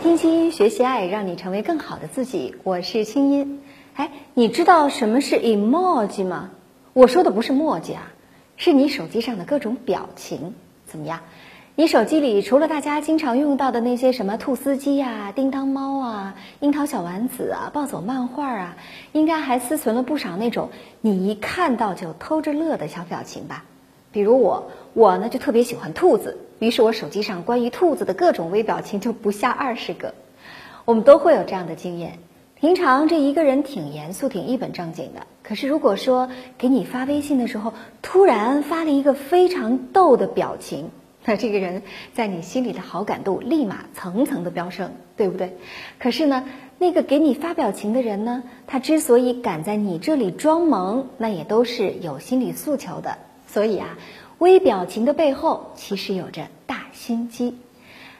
听清音学习爱，让你成为更好的自己。我是清音。哎，你知道什么是 emoji 吗？我说的不是墨迹啊，是你手机上的各种表情。怎么样？你手机里除了大家经常用到的那些什么兔斯基啊、叮当猫啊、樱桃小丸子啊、暴走漫画啊，应该还私存了不少那种你一看到就偷着乐的小表情吧？比如我，我呢就特别喜欢兔子，于是我手机上关于兔子的各种微表情就不下二十个。我们都会有这样的经验，平常这一个人挺严肃、挺一本正经的，可是如果说给你发微信的时候，突然发了一个非常逗的表情，那这个人在你心里的好感度立马层层的飙升，对不对？可是呢，那个给你发表情的人呢，他之所以敢在你这里装萌，那也都是有心理诉求的。所以啊，微表情的背后其实有着大心机。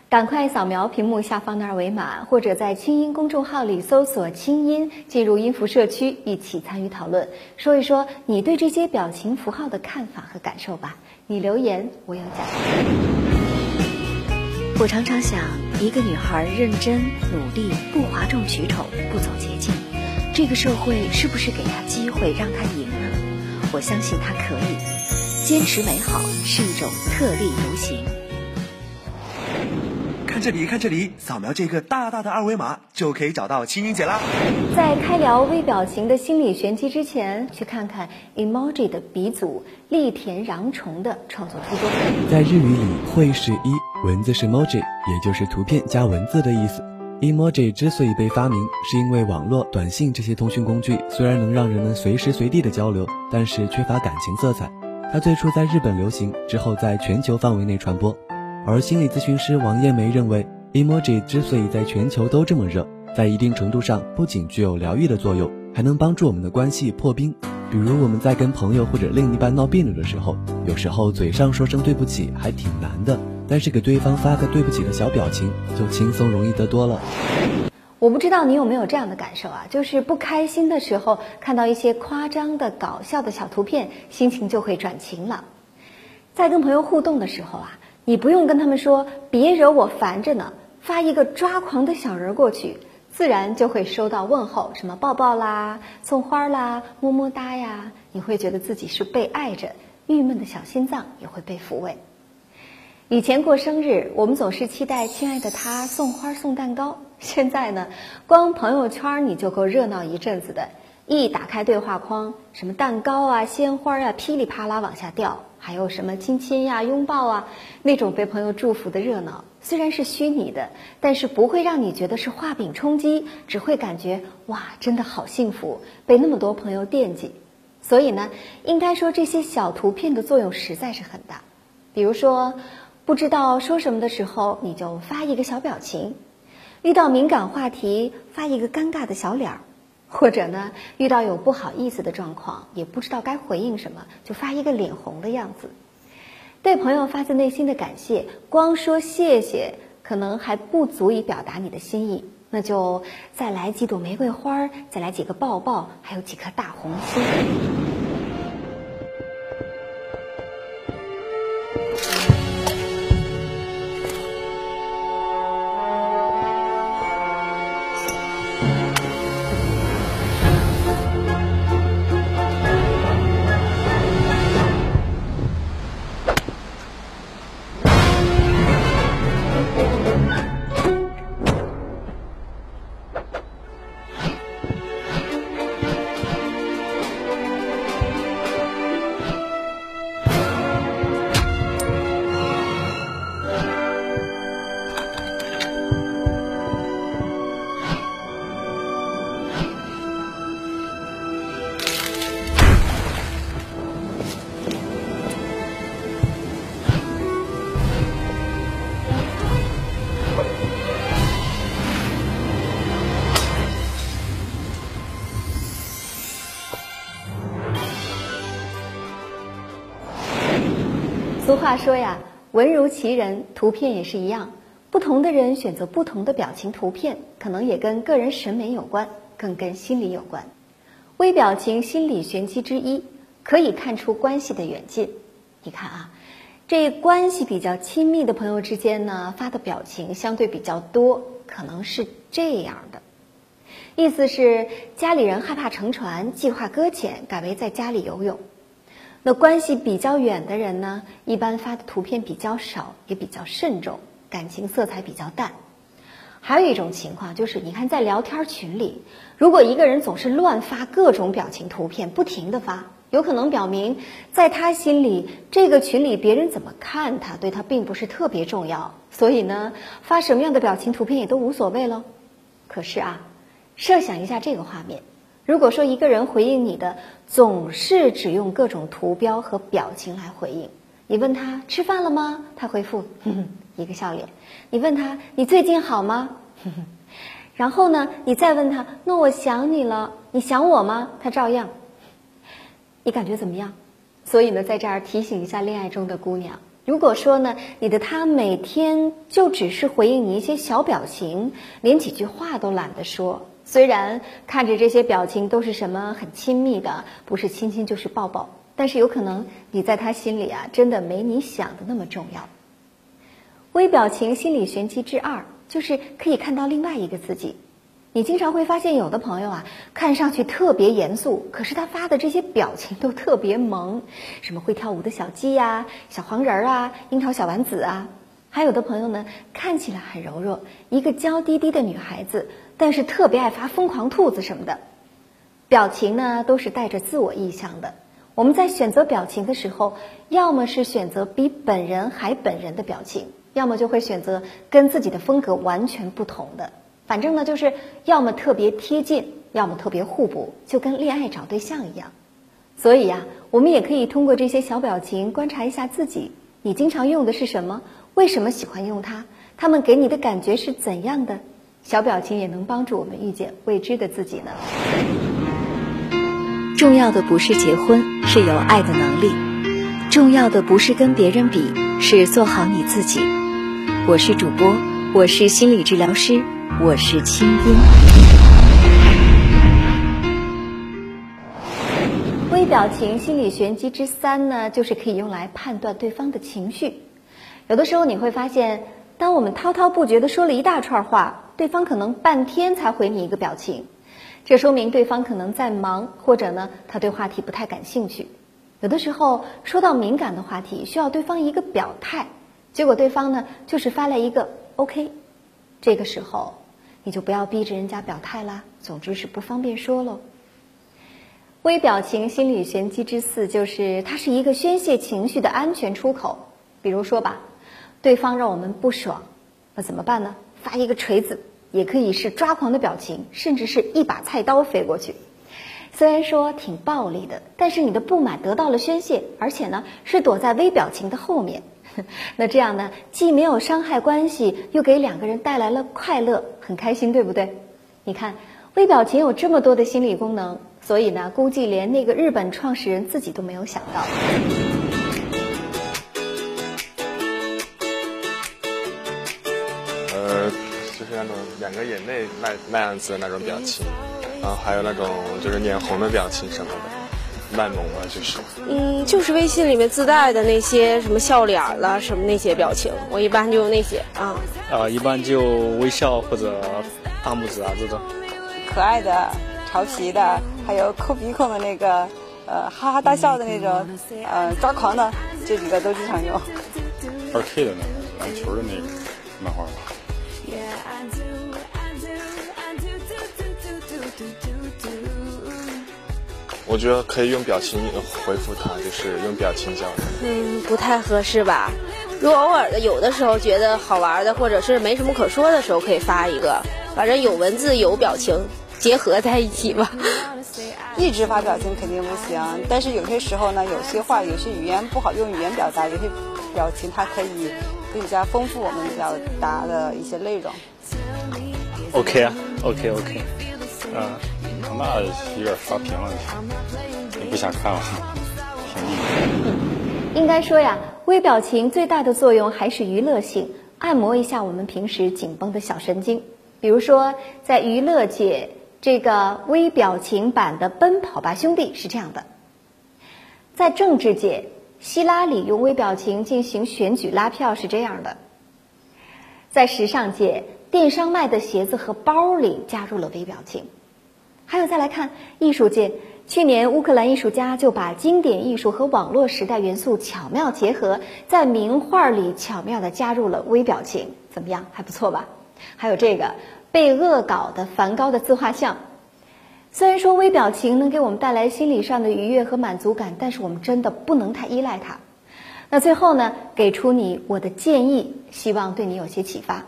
赶快扫描屏幕下方的二维码，或者在清音公众号里搜索“清音”，进入音符社区，一起参与讨论，说一说你对这些表情符号的看法和感受吧。你留言，我有奖。我常常想，一个女孩认真努力，不哗众取宠，不走捷径，这个社会是不是给她机会让她赢呢？我相信她可以。坚持美好是一种特立独行。看这里，看这里，扫描这个大大的二维码就可以找到青音姐啦。在开聊微表情的心理玄机之前，去看看 emoji 的鼻祖栗田穰虫的创作初衷。在日语里，会是一，文字是 emoji，也就是图片加文字的意思。emoji 之所以被发明，是因为网络、短信这些通讯工具虽然能让人们随时随地的交流，但是缺乏感情色彩。它最初在日本流行，之后在全球范围内传播。而心理咨询师王艳梅认为，emoji 之所以在全球都这么热，在一定程度上不仅具有疗愈的作用，还能帮助我们的关系破冰。比如我们在跟朋友或者另一半闹别扭的时候，有时候嘴上说声对不起还挺难的，但是给对方发个对不起的小表情，就轻松容易得多了。我不知道你有没有这样的感受啊？就是不开心的时候，看到一些夸张的、搞笑的小图片，心情就会转晴朗。在跟朋友互动的时候啊，你不用跟他们说“别惹我烦着呢”，发一个抓狂的小人过去，自然就会收到问候，什么抱抱啦、送花啦、么么哒呀，你会觉得自己是被爱着，郁闷的小心脏也会被抚慰。以前过生日，我们总是期待亲爱的他送花送蛋糕。现在呢，光朋友圈你就够热闹一阵子的。一打开对话框，什么蛋糕啊、鲜花啊，噼里啪啦往下掉，还有什么亲亲呀、拥抱啊，那种被朋友祝福的热闹，虽然是虚拟的，但是不会让你觉得是画饼充饥，只会感觉哇，真的好幸福，被那么多朋友惦记。所以呢，应该说这些小图片的作用实在是很大。比如说。不知道说什么的时候，你就发一个小表情；遇到敏感话题，发一个尴尬的小脸儿；或者呢，遇到有不好意思的状况，也不知道该回应什么，就发一个脸红的样子。对朋友发自内心的感谢，光说谢谢可能还不足以表达你的心意，那就再来几朵玫瑰花，再来几个抱抱，还有几颗大红心。话说呀，文如其人，图片也是一样。不同的人选择不同的表情图片，可能也跟个人审美有关，更跟心理有关。微表情心理玄机之一，可以看出关系的远近。你看啊，这关系比较亲密的朋友之间呢，发的表情相对比较多，可能是这样的。意思是家里人害怕乘船，计划搁浅，改为在家里游泳。那关系比较远的人呢，一般发的图片比较少，也比较慎重，感情色彩比较淡。还有一种情况就是，你看在聊天群里，如果一个人总是乱发各种表情图片，不停的发，有可能表明在他心里，这个群里别人怎么看他，对他并不是特别重要，所以呢，发什么样的表情图片也都无所谓喽。可是啊，设想一下这个画面。如果说一个人回应你的总是只用各种图标和表情来回应，你问他吃饭了吗？他回复哼哼 一个笑脸。你问他你最近好吗？哼哼。然后呢，你再问他那我想你了，你想我吗？他照样。你感觉怎么样？所以呢，在这儿提醒一下恋爱中的姑娘，如果说呢，你的他每天就只是回应你一些小表情，连几句话都懒得说。虽然看着这些表情都是什么很亲密的，不是亲亲就是抱抱，但是有可能你在他心里啊，真的没你想的那么重要。微表情心理玄机之二，就是可以看到另外一个自己。你经常会发现，有的朋友啊，看上去特别严肃，可是他发的这些表情都特别萌，什么会跳舞的小鸡呀、小黄人儿啊、樱桃小丸子啊。还有的朋友呢，看起来很柔弱，一个娇滴滴的女孩子，但是特别爱发疯狂兔子什么的，表情呢都是带着自我意向的。我们在选择表情的时候，要么是选择比本人还本人的表情，要么就会选择跟自己的风格完全不同的。反正呢，就是要么特别贴近，要么特别互补，就跟恋爱找对象一样。所以呀，我们也可以通过这些小表情观察一下自己，你经常用的是什么？为什么喜欢用它？他们给你的感觉是怎样的？小表情也能帮助我们遇见未知的自己呢。重要的不是结婚，是有爱的能力；重要的不是跟别人比，是做好你自己。我是主播，我是心理治疗师，我是清音。微表情心理玄机之三呢，就是可以用来判断对方的情绪。有的时候你会发现，当我们滔滔不绝的说了一大串话，对方可能半天才回你一个表情，这说明对方可能在忙，或者呢他对话题不太感兴趣。有的时候说到敏感的话题，需要对方一个表态，结果对方呢就是发来一个 OK，这个时候你就不要逼着人家表态啦。总之是不方便说喽。微表情心理玄机之四就是它是一个宣泄情绪的安全出口，比如说吧。对方让我们不爽，那怎么办呢？发一个锤子，也可以是抓狂的表情，甚至是一把菜刀飞过去。虽然说挺暴力的，但是你的不满得到了宣泄，而且呢是躲在微表情的后面。那这样呢，既没有伤害关系，又给两个人带来了快乐，很开心，对不对？你看，微表情有这么多的心理功能，所以呢，估计连那个日本创始人自己都没有想到。那种两个眼泪那那样子的那种表情，然后还有那种就是脸红的表情什么的，卖萌啊，就是。嗯，就是微信里面自带的那些什么笑脸啦什么那些表情，我一般就用那些啊。啊，一般就微笑或者大拇指啊这种。可爱的、调皮的，还有抠鼻孔的那个，呃，哈哈大笑的那种，呃，抓狂的，这几个都经常用。二 K 的那个篮球的那个漫画。我觉得可以用表情回复他，就是用表情交流。嗯，不太合适吧？如果偶尔的，有的时候觉得好玩的，或者是没什么可说的时候，可以发一个。反正有文字有表情结合在一起吧。一直发表情肯定不行，但是有些时候呢，有些话、有些语言不好用语言表达，有些表情它可以更加丰富我们表达的一些内容。OK 啊，OK OK，那有点刷屏了，也不想看了，应该说呀，微表情最大的作用还是娱乐性，按摩一下我们平时紧绷的小神经。比如说，在娱乐界，这个微表情版的《奔跑吧兄弟》是这样的：在政治界，希拉里用微表情进行选举拉票是这样的；在时尚界，电商卖的鞋子和包里加入了微表情。还有再来看艺术界，去年乌克兰艺术家就把经典艺术和网络时代元素巧妙结合，在名画里巧妙地加入了微表情，怎么样？还不错吧？还有这个被恶搞的梵高的自画像，虽然说微表情能给我们带来心理上的愉悦和满足感，但是我们真的不能太依赖它。那最后呢，给出你我的建议，希望对你有些启发。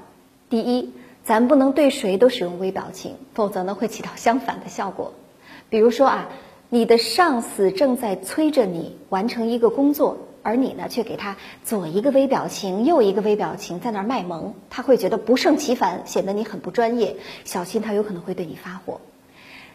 第一。咱不能对谁都使用微表情，否则呢会起到相反的效果。比如说啊，你的上司正在催着你完成一个工作，而你呢却给他左一个微表情，右一个微表情，在那儿卖萌，他会觉得不胜其烦，显得你很不专业，小心他有可能会对你发火。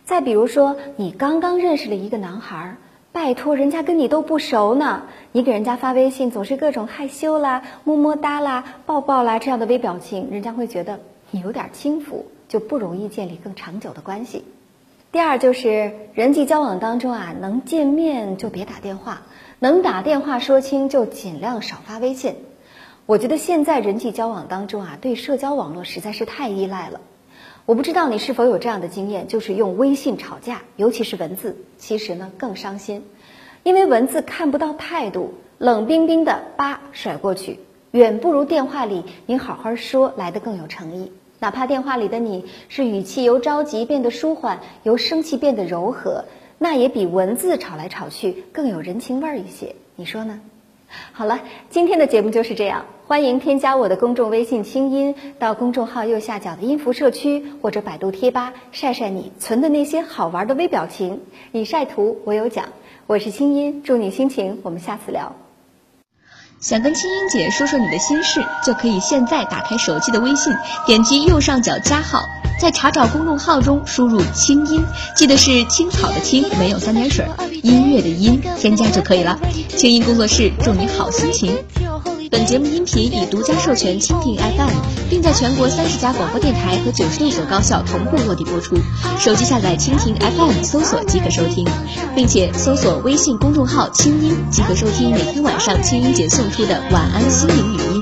再比如说，你刚刚认识了一个男孩，拜托人家跟你都不熟呢，你给人家发微信总是各种害羞啦、么么哒啦、抱抱啦这样的微表情，人家会觉得。你有点轻浮，就不容易建立更长久的关系。第二就是人际交往当中啊，能见面就别打电话，能打电话说清就尽量少发微信。我觉得现在人际交往当中啊，对社交网络实在是太依赖了。我不知道你是否有这样的经验，就是用微信吵架，尤其是文字，其实呢更伤心，因为文字看不到态度，冷冰冰的叭甩过去，远不如电话里你好好说来的更有诚意。哪怕电话里的你是语气由着急变得舒缓，由生气变得柔和，那也比文字吵来吵去更有人情味儿一些。你说呢？好了，今天的节目就是这样。欢迎添加我的公众微信“清音”，到公众号右下角的音符社区或者百度贴吧晒晒你存的那些好玩的微表情。你晒图，我有奖。我是清音，祝你心情。我们下次聊。想跟青音姐说说你的心事，就可以现在打开手机的微信，点击右上角加号，在查找公众号中输入“青音”，记得是青草的青，没有三点水，音乐的音，添加就可以了。青音工作室祝你好心情。本节目音频已独家授权蜻蜓 FM，并在全国三十家广播电台和九十六所高校同步落地播出。手机下载蜻蜓 FM 搜索即可收听，并且搜索微信公众号“清音”即可收听每天晚上清音姐送出的晚安心灵语音。